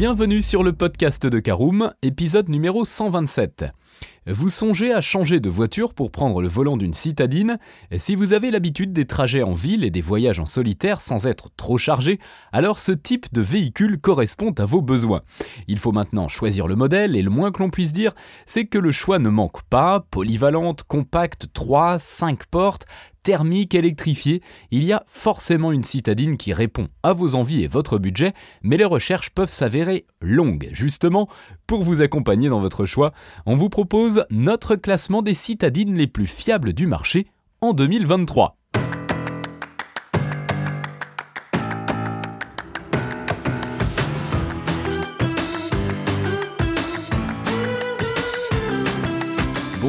Bienvenue sur le podcast de Caroom, épisode numéro 127. Vous songez à changer de voiture pour prendre le volant d'une citadine Si vous avez l'habitude des trajets en ville et des voyages en solitaire sans être trop chargé, alors ce type de véhicule correspond à vos besoins. Il faut maintenant choisir le modèle et le moins que l'on puisse dire, c'est que le choix ne manque pas, polyvalente, compacte, 3, 5 portes, thermique, électrifiée, il y a forcément une citadine qui répond à vos envies et votre budget, mais les recherches peuvent s'avérer longues. Justement, pour vous accompagner dans votre choix, on vous propose notre classement des citadines les plus fiables du marché en 2023.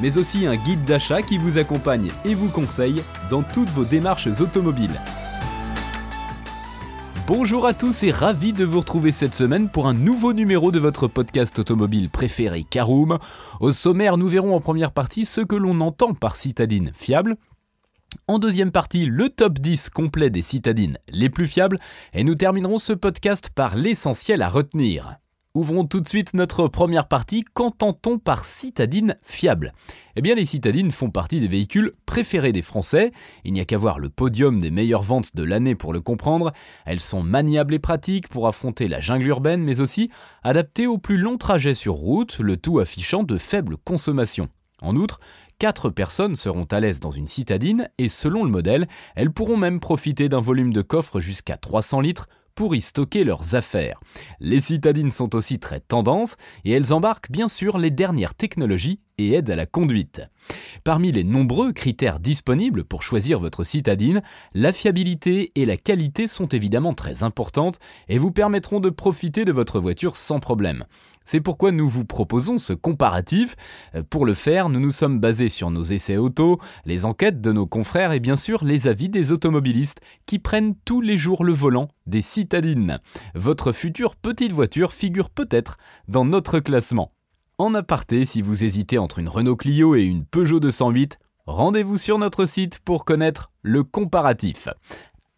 mais aussi un guide d'achat qui vous accompagne et vous conseille dans toutes vos démarches automobiles. Bonjour à tous et ravi de vous retrouver cette semaine pour un nouveau numéro de votre podcast automobile préféré Caroom. Au sommaire, nous verrons en première partie ce que l'on entend par citadine fiable. En deuxième partie, le top 10 complet des citadines les plus fiables et nous terminerons ce podcast par l'essentiel à retenir. Ouvrons tout de suite notre première partie. Qu'entend-on par citadine fiable? Eh bien, les citadines font partie des véhicules préférés des Français. Il n'y a qu'à voir le podium des meilleures ventes de l'année pour le comprendre. Elles sont maniables et pratiques pour affronter la jungle urbaine, mais aussi adaptées aux plus longs trajets sur route, le tout affichant de faibles consommations. En outre, 4 personnes seront à l'aise dans une citadine et selon le modèle, elles pourront même profiter d'un volume de coffre jusqu'à 300 litres pour y stocker leurs affaires. Les citadines sont aussi très tendances et elles embarquent bien sûr les dernières technologies et aident à la conduite. Parmi les nombreux critères disponibles pour choisir votre citadine, la fiabilité et la qualité sont évidemment très importantes et vous permettront de profiter de votre voiture sans problème. C'est pourquoi nous vous proposons ce comparatif. Euh, pour le faire, nous nous sommes basés sur nos essais auto, les enquêtes de nos confrères et bien sûr les avis des automobilistes qui prennent tous les jours le volant des citadines. Votre future petite voiture figure peut-être dans notre classement. En aparté, si vous hésitez entre une Renault Clio et une Peugeot 208, rendez-vous sur notre site pour connaître le comparatif.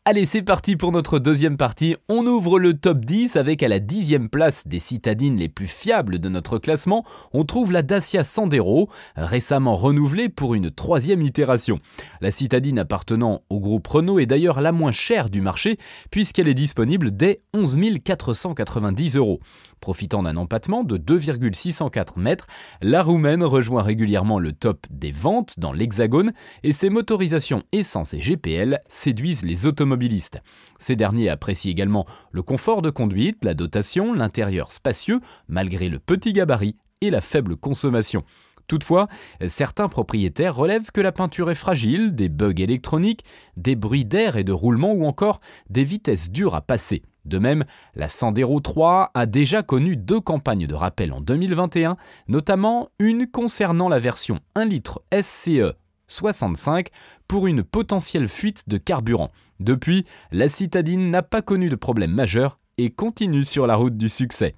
Allez, c'est parti pour notre deuxième partie. On ouvre le top 10 avec à la dixième place des citadines les plus fiables de notre classement, on trouve la Dacia Sandero, récemment renouvelée pour une troisième itération. La citadine appartenant au groupe Renault est d'ailleurs la moins chère du marché puisqu'elle est disponible dès 11 490 euros. Profitant d'un empattement de 2,604 mètres, la roumaine rejoint régulièrement le top des ventes dans l'Hexagone et ses motorisations essence et GPL séduisent les automobilistes. Ces derniers apprécient également le confort de conduite, la dotation, l'intérieur spacieux malgré le petit gabarit et la faible consommation. Toutefois, certains propriétaires relèvent que la peinture est fragile, des bugs électroniques, des bruits d'air et de roulement ou encore des vitesses dures à passer. De même, la Sandero 3 a déjà connu deux campagnes de rappel en 2021, notamment une concernant la version 1 litre SCE 65 pour une potentielle fuite de carburant. Depuis, la citadine n'a pas connu de problème majeur et continue sur la route du succès.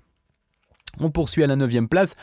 On poursuit à la 9 place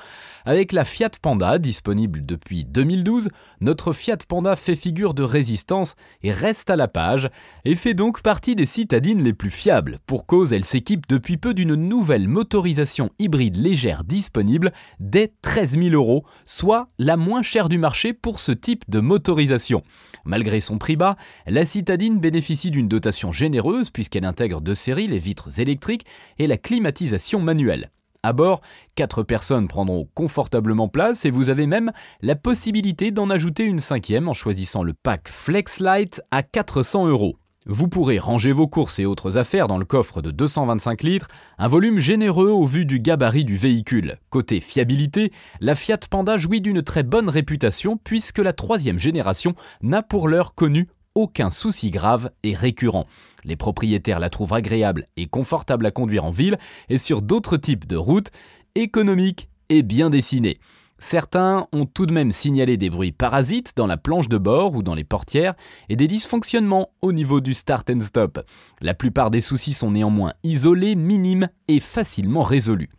avec la Fiat Panda, disponible depuis 2012. Notre Fiat Panda fait figure de résistance et reste à la page, et fait donc partie des citadines les plus fiables. Pour cause, elle s'équipe depuis peu d'une nouvelle motorisation hybride légère disponible dès 13 000 euros, soit la moins chère du marché pour ce type de motorisation. Malgré son prix bas, la citadine bénéficie d'une dotation généreuse puisqu'elle intègre de série les vitres électriques et la climatisation manuelle. À bord, 4 personnes prendront confortablement place et vous avez même la possibilité d'en ajouter une cinquième en choisissant le pack FlexLight à 400 euros. Vous pourrez ranger vos courses et autres affaires dans le coffre de 225 litres, un volume généreux au vu du gabarit du véhicule. Côté fiabilité, la Fiat Panda jouit d'une très bonne réputation puisque la troisième génération n'a pour l'heure connu aucun souci grave et récurrent. Les propriétaires la trouvent agréable et confortable à conduire en ville et sur d'autres types de routes, économiques et bien dessinées. Certains ont tout de même signalé des bruits parasites dans la planche de bord ou dans les portières et des dysfonctionnements au niveau du start and stop. La plupart des soucis sont néanmoins isolés, minimes et facilement résolus.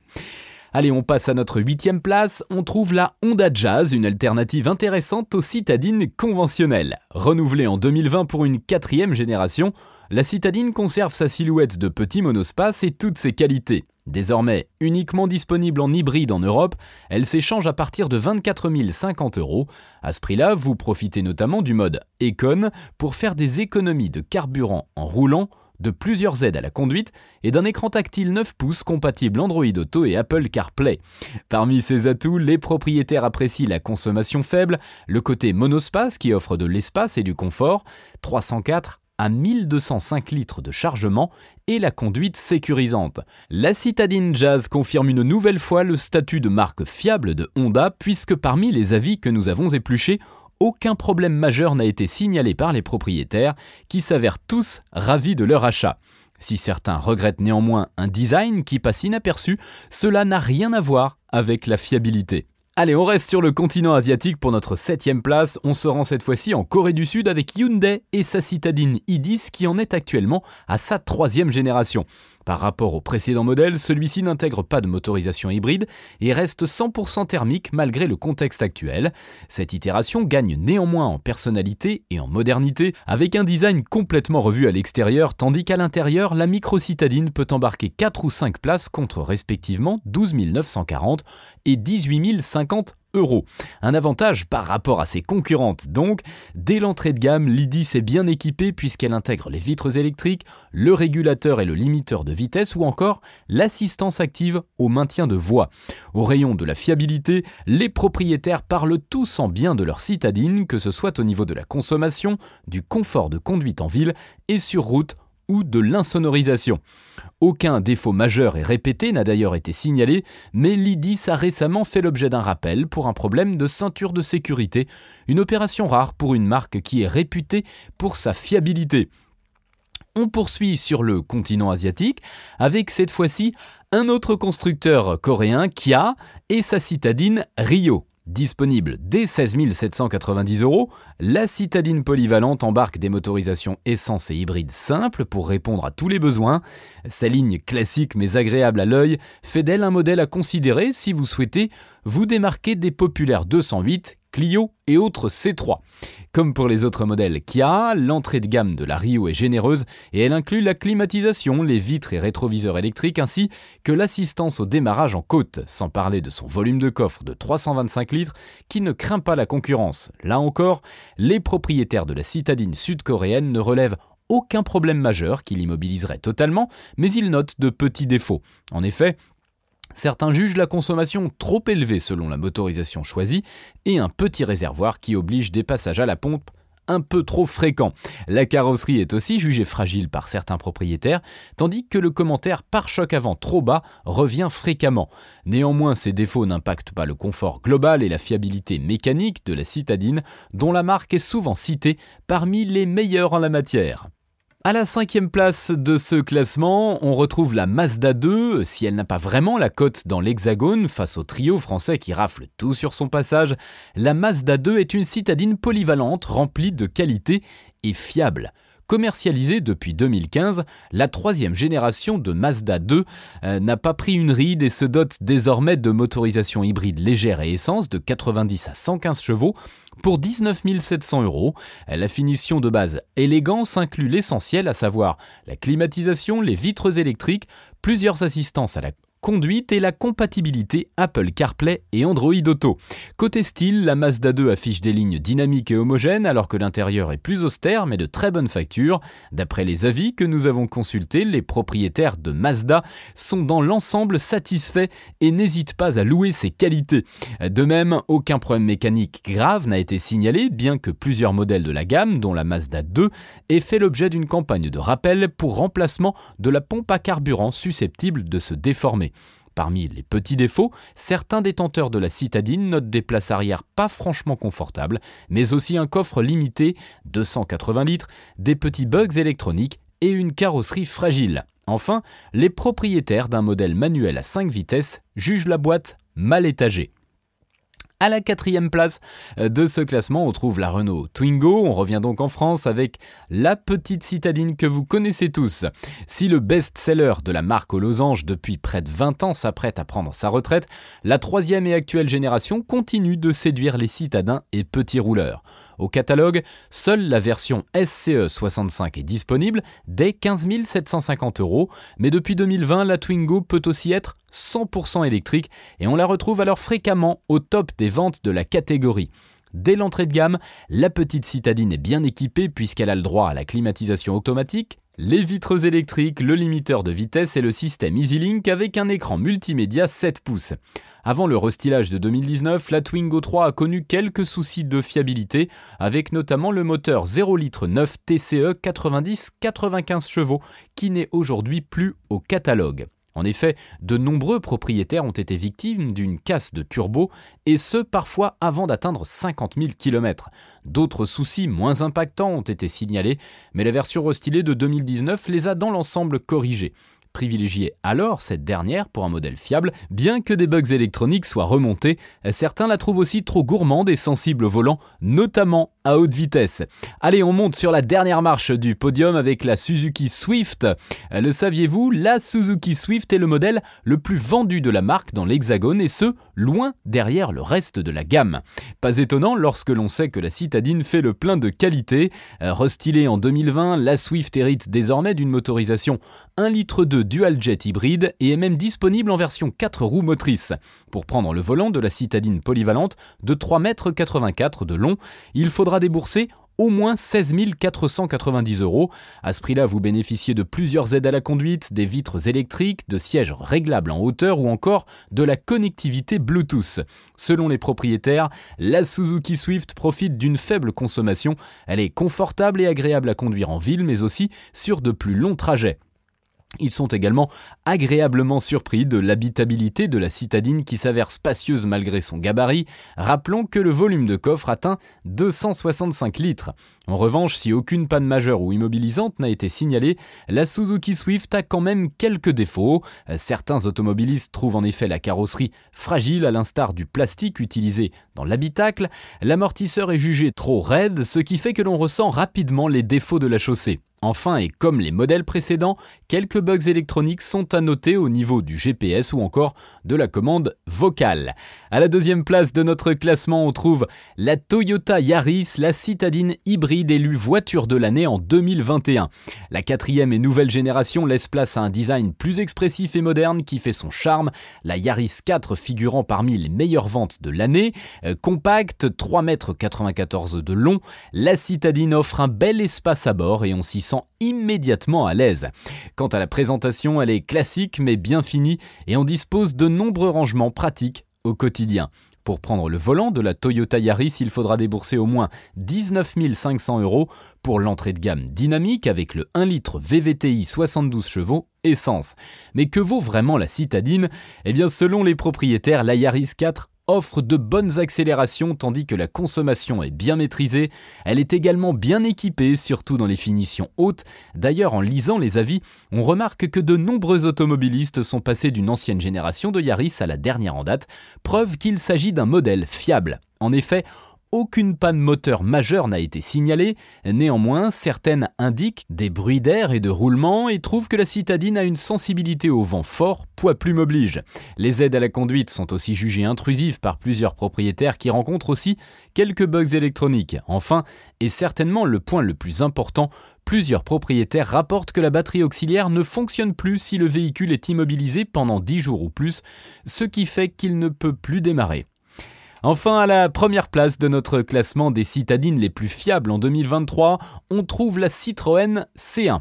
Allez, on passe à notre huitième place. On trouve la Honda Jazz, une alternative intéressante aux citadines conventionnelles. Renouvelée en 2020 pour une quatrième génération, la citadine conserve sa silhouette de petit monospace et toutes ses qualités. Désormais uniquement disponible en hybride en Europe, elle s'échange à partir de 24 050 euros. À ce prix-là, vous profitez notamment du mode Econ pour faire des économies de carburant en roulant, de plusieurs aides à la conduite et d'un écran tactile 9 pouces compatible Android Auto et Apple CarPlay. Parmi ces atouts, les propriétaires apprécient la consommation faible, le côté monospace qui offre de l'espace et du confort, 304 à 1205 litres de chargement et la conduite sécurisante. La citadine Jazz confirme une nouvelle fois le statut de marque fiable de Honda puisque parmi les avis que nous avons épluchés, aucun problème majeur n'a été signalé par les propriétaires qui s'avèrent tous ravis de leur achat. Si certains regrettent néanmoins un design qui passe inaperçu, cela n'a rien à voir avec la fiabilité. Allez, on reste sur le continent asiatique pour notre septième place. On se rend cette fois-ci en Corée du Sud avec Hyundai et sa citadine i10 qui en est actuellement à sa troisième génération. Par rapport au précédent modèle, celui-ci n'intègre pas de motorisation hybride et reste 100% thermique malgré le contexte actuel. Cette itération gagne néanmoins en personnalité et en modernité avec un design complètement revu à l'extérieur tandis qu'à l'intérieur, la micro-citadine peut embarquer 4 ou 5 places contre respectivement 12 940 et 18 050 un avantage par rapport à ses concurrentes donc. Dès l'entrée de gamme, l'IDIS est bien équipée puisqu'elle intègre les vitres électriques, le régulateur et le limiteur de vitesse ou encore l'assistance active au maintien de voie. Au rayon de la fiabilité, les propriétaires parlent tous en bien de leur citadine, que ce soit au niveau de la consommation, du confort de conduite en ville et sur route ou de l'insonorisation. Aucun défaut majeur et répété n'a d'ailleurs été signalé, mais l'IDIS a récemment fait l'objet d'un rappel pour un problème de ceinture de sécurité, une opération rare pour une marque qui est réputée pour sa fiabilité. On poursuit sur le continent asiatique avec cette fois-ci un autre constructeur coréen, Kia, et sa citadine Rio. Disponible dès 16 790 euros, la citadine polyvalente embarque des motorisations essence et hybride simples pour répondre à tous les besoins. Sa ligne classique mais agréable à l'œil fait d'elle un modèle à considérer si vous souhaitez vous démarquer des populaires 208 Clio et autres C3. Comme pour les autres modèles Kia, l'entrée de gamme de la Rio est généreuse et elle inclut la climatisation, les vitres et rétroviseurs électriques ainsi que l'assistance au démarrage en côte, sans parler de son volume de coffre de 325 litres qui ne craint pas la concurrence. Là encore, les propriétaires de la citadine sud-coréenne ne relèvent aucun problème majeur qui l'immobiliserait totalement, mais ils notent de petits défauts. En effet, Certains jugent la consommation trop élevée selon la motorisation choisie et un petit réservoir qui oblige des passages à la pompe un peu trop fréquents. La carrosserie est aussi jugée fragile par certains propriétaires, tandis que le commentaire par choc avant trop bas revient fréquemment. Néanmoins, ces défauts n'impactent pas le confort global et la fiabilité mécanique de la citadine, dont la marque est souvent citée parmi les meilleurs en la matière. À la cinquième place de ce classement, on retrouve la Mazda 2. Si elle n'a pas vraiment la cote dans l'hexagone face au trio français qui rafle tout sur son passage, la Mazda 2 est une citadine polyvalente remplie de qualité et fiable. Commercialisée depuis 2015, la troisième génération de Mazda 2 euh, n'a pas pris une ride et se dote désormais de motorisation hybride légère et essence de 90 à 115 chevaux pour 19 700 euros. La finition de base élégance inclut l'essentiel, à savoir la climatisation, les vitres électriques, plusieurs assistances à la conduite et la compatibilité Apple CarPlay et Android Auto. Côté style, la Mazda 2 affiche des lignes dynamiques et homogènes alors que l'intérieur est plus austère mais de très bonne facture. D'après les avis que nous avons consultés, les propriétaires de Mazda sont dans l'ensemble satisfaits et n'hésitent pas à louer ses qualités. De même, aucun problème mécanique grave n'a été signalé bien que plusieurs modèles de la gamme, dont la Mazda 2, aient fait l'objet d'une campagne de rappel pour remplacement de la pompe à carburant susceptible de se déformer. Parmi les petits défauts, certains détenteurs de la citadine notent des places arrière pas franchement confortables, mais aussi un coffre limité, 280 litres, des petits bugs électroniques et une carrosserie fragile. Enfin, les propriétaires d'un modèle manuel à 5 vitesses jugent la boîte mal étagée. À la quatrième place de ce classement, on trouve la Renault Twingo. On revient donc en France avec la petite citadine que vous connaissez tous. Si le best-seller de la marque aux losanges depuis près de 20 ans s'apprête à prendre sa retraite, la troisième et actuelle génération continue de séduire les citadins et petits rouleurs. Au catalogue, seule la version SCE 65 est disponible dès 15 750 euros, mais depuis 2020, la Twingo peut aussi être 100% électrique et on la retrouve alors fréquemment au top des ventes de la catégorie. Dès l'entrée de gamme, la petite citadine est bien équipée puisqu'elle a le droit à la climatisation automatique, les vitres électriques, le limiteur de vitesse et le système EasyLink avec un écran multimédia 7 pouces. Avant le restylage de 2019, la Twingo 3 a connu quelques soucis de fiabilité, avec notamment le moteur 0 litre 9 TCE 90-95 chevaux, qui n'est aujourd'hui plus au catalogue. En effet, de nombreux propriétaires ont été victimes d'une casse de turbo, et ce parfois avant d'atteindre 50 000 km. D'autres soucis moins impactants ont été signalés, mais la version restylée de 2019 les a dans l'ensemble corrigés. Privilégiez alors cette dernière pour un modèle fiable, bien que des bugs électroniques soient remontés, certains la trouvent aussi trop gourmande et sensible au volant, notamment à haute vitesse. Allez, on monte sur la dernière marche du podium avec la Suzuki Swift. Le saviez-vous, la Suzuki Swift est le modèle le plus vendu de la marque dans l'Hexagone et ce, loin derrière le reste de la gamme. Pas étonnant lorsque l'on sait que la citadine fait le plein de qualité. Restylée en 2020, la Swift hérite désormais d'une motorisation 1 litre de dual jet hybride et est même disponible en version 4 roues motrices. Pour prendre le volant de la citadine polyvalente de 3,84 m de long, il faudra débourser au moins 16 490 euros. À ce prix-là, vous bénéficiez de plusieurs aides à la conduite, des vitres électriques, de sièges réglables en hauteur ou encore de la connectivité Bluetooth. Selon les propriétaires, la Suzuki Swift profite d'une faible consommation. Elle est confortable et agréable à conduire en ville, mais aussi sur de plus longs trajets. Ils sont également agréablement surpris de l'habitabilité de la citadine qui s'avère spacieuse malgré son gabarit. Rappelons que le volume de coffre atteint 265 litres. En revanche, si aucune panne majeure ou immobilisante n'a été signalée, la Suzuki Swift a quand même quelques défauts. Certains automobilistes trouvent en effet la carrosserie fragile à l'instar du plastique utilisé dans l'habitacle. L'amortisseur est jugé trop raide, ce qui fait que l'on ressent rapidement les défauts de la chaussée. Enfin, et comme les modèles précédents, quelques bugs électroniques sont à noter au niveau du GPS ou encore de la commande vocale. À la deuxième place de notre classement, on trouve la Toyota Yaris, la citadine hybride élue voiture de l'année en 2021. La quatrième et nouvelle génération laisse place à un design plus expressif et moderne qui fait son charme, la Yaris 4 figurant parmi les meilleures ventes de l'année. Euh, compacte, 3,94 m de long, la citadine offre un bel espace à bord et on s'y immédiatement à l'aise. Quant à la présentation, elle est classique mais bien finie et on dispose de nombreux rangements pratiques au quotidien. Pour prendre le volant de la Toyota Yaris, il faudra débourser au moins 19 500 euros pour l'entrée de gamme dynamique avec le 1 litre VVTI 72 chevaux essence. Mais que vaut vraiment la citadine? Eh bien selon les propriétaires, la Yaris 4 offre de bonnes accélérations tandis que la consommation est bien maîtrisée. Elle est également bien équipée, surtout dans les finitions hautes. D'ailleurs, en lisant les avis, on remarque que de nombreux automobilistes sont passés d'une ancienne génération de Yaris à la dernière en date, preuve qu'il s'agit d'un modèle fiable. En effet, aucune panne moteur majeure n'a été signalée, néanmoins certaines indiquent des bruits d'air et de roulement et trouvent que la citadine a une sensibilité au vent fort, poids plume oblige. Les aides à la conduite sont aussi jugées intrusives par plusieurs propriétaires qui rencontrent aussi quelques bugs électroniques. Enfin, et certainement le point le plus important, Plusieurs propriétaires rapportent que la batterie auxiliaire ne fonctionne plus si le véhicule est immobilisé pendant 10 jours ou plus, ce qui fait qu'il ne peut plus démarrer. Enfin, à la première place de notre classement des citadines les plus fiables en 2023, on trouve la Citroën C1.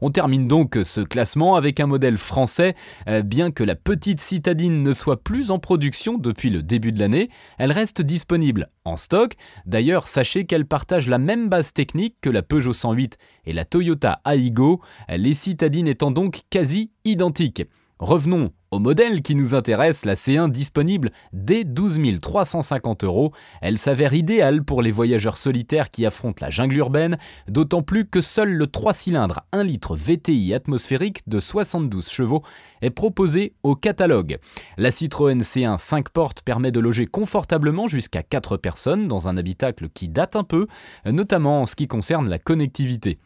On termine donc ce classement avec un modèle français. Euh, bien que la petite citadine ne soit plus en production depuis le début de l'année, elle reste disponible en stock. D'ailleurs, sachez qu'elle partage la même base technique que la Peugeot 108 et la Toyota Aygo, les citadines étant donc quasi identiques. Revenons Au modèle qui nous intéresse, la C1 disponible dès 12 350 euros, elle s'avère idéale pour les voyageurs solitaires qui affrontent la jungle urbaine, d'autant plus que seul le 3 cylindres 1 litre VTI atmosphérique de 72 chevaux est proposé au catalogue. La Citroën C1 5 portes permet de loger confortablement jusqu'à 4 personnes dans un habitacle qui date un peu, notamment en ce qui concerne la connectivité.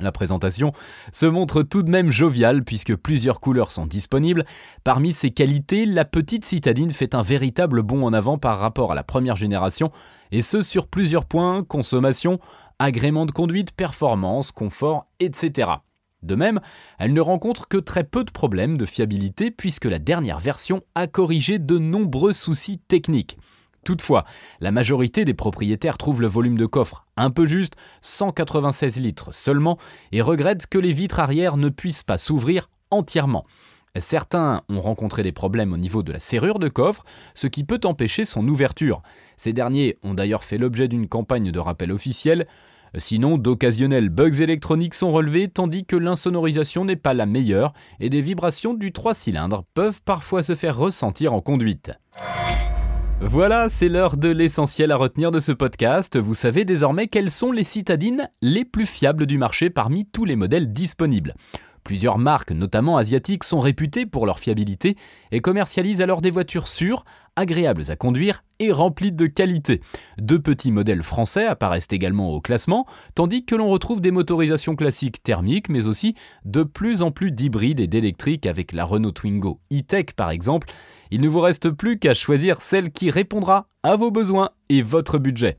La présentation se montre tout de même joviale puisque plusieurs couleurs sont disponibles. Parmi ses qualités, la petite citadine fait un véritable bond en avant par rapport à la première génération, et ce sur plusieurs points, consommation, agrément de conduite, performance, confort, etc. De même, elle ne rencontre que très peu de problèmes de fiabilité puisque la dernière version a corrigé de nombreux soucis techniques. Toutefois, la majorité des propriétaires trouvent le volume de coffre un peu juste, 196 litres seulement, et regrettent que les vitres arrière ne puissent pas s'ouvrir entièrement. Certains ont rencontré des problèmes au niveau de la serrure de coffre, ce qui peut empêcher son ouverture. Ces derniers ont d'ailleurs fait l'objet d'une campagne de rappel officiel. Sinon, d'occasionnels bugs électroniques sont relevés, tandis que l'insonorisation n'est pas la meilleure et des vibrations du 3 cylindres peuvent parfois se faire ressentir en conduite. Voilà, c'est l'heure de l'essentiel à retenir de ce podcast. Vous savez désormais quelles sont les citadines les plus fiables du marché parmi tous les modèles disponibles. Plusieurs marques, notamment asiatiques, sont réputées pour leur fiabilité et commercialisent alors des voitures sûres, agréables à conduire et remplies de qualité. Deux petits modèles français apparaissent également au classement, tandis que l'on retrouve des motorisations classiques thermiques, mais aussi de plus en plus d'hybrides et d'électriques avec la Renault Twingo e-Tech par exemple. Il ne vous reste plus qu'à choisir celle qui répondra à vos besoins et votre budget.